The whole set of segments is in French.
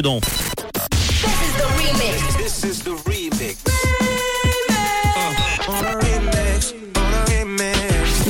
This is the remix. This is the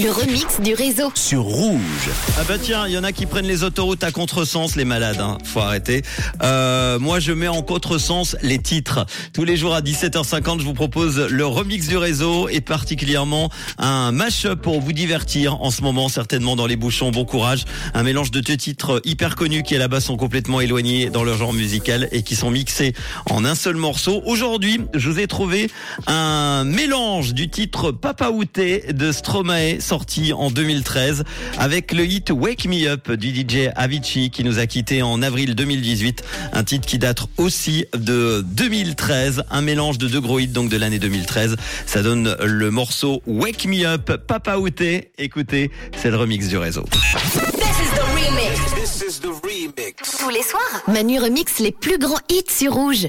Le remix du réseau. sur Rouge. Ah bah tiens, il y en a qui prennent les autoroutes à contresens, les malades, hein. faut arrêter. Euh, moi je mets en contresens les titres. Tous les jours à 17h50, je vous propose le remix du réseau et particulièrement un mash-up pour vous divertir en ce moment, certainement dans les bouchons. Bon courage. Un mélange de deux titres hyper connus qui là-bas sont complètement éloignés dans leur genre musical et qui sont mixés en un seul morceau. Aujourd'hui, je vous ai trouvé un mélange du titre Papa Outé de Stromae sorti en 2013 avec le hit Wake Me Up du DJ Avicii qui nous a quitté en avril 2018. Un titre qui date aussi de 2013, un mélange de deux gros hits donc de l'année 2013. Ça donne le morceau Wake Me Up Papa Outé. Écoutez, c'est le remix du réseau. This is the remix. This is the remix. Tous les soirs, Manu remix les plus grands hits sur Rouge.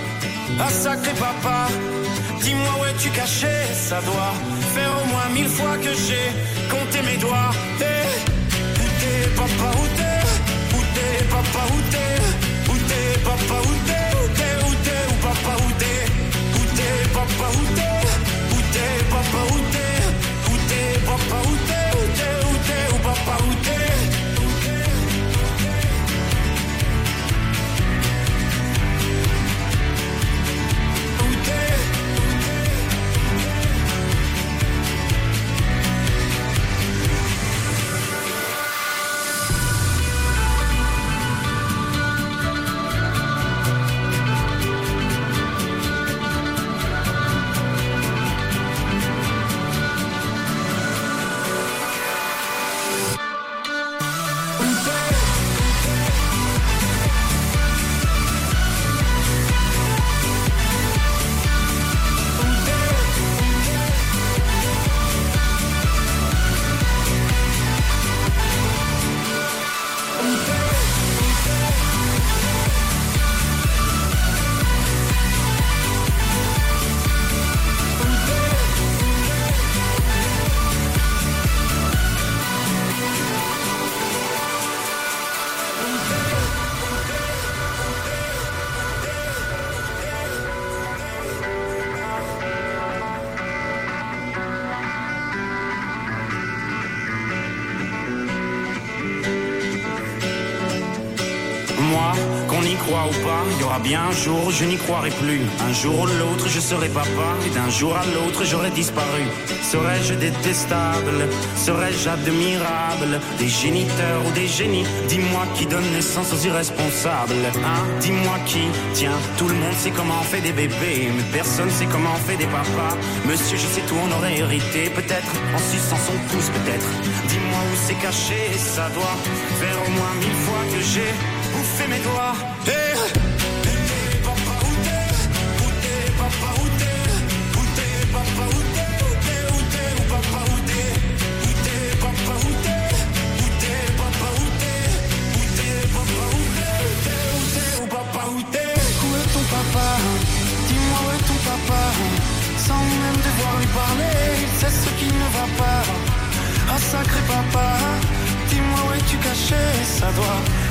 Ah sacré papa, dis-moi où es-tu caché Ça doit faire au moins mille fois que j'ai compté mes doigts. Eh, où t'es papa, où t'es Qu'on y croit ou pas, il y aura bien un jour je n'y croirai plus. Un jour ou l'autre, je serai papa, et d'un jour à l'autre, j'aurai disparu. Serais-je détestable? Serais-je admirable? Des géniteurs ou des génies? Dis-moi qui donne naissance aux irresponsables. Hein? Dis-moi qui Tiens, tout le monde sait comment on fait des bébés, mais personne sait comment on fait des papas. Monsieur, je sais tout, on aurait hérité, peut-être, en suçant son pouce, peut-être. Dis-moi où c'est caché, ça doit faire au moins mille fois que j'ai bouffé mes doigts. Eh où est ton papa Dis-moi où est ton papa Sans même devoir lui parler Il sait ce qui ne va pas Ah sacré papa Dis-moi où es-tu caché Ça doit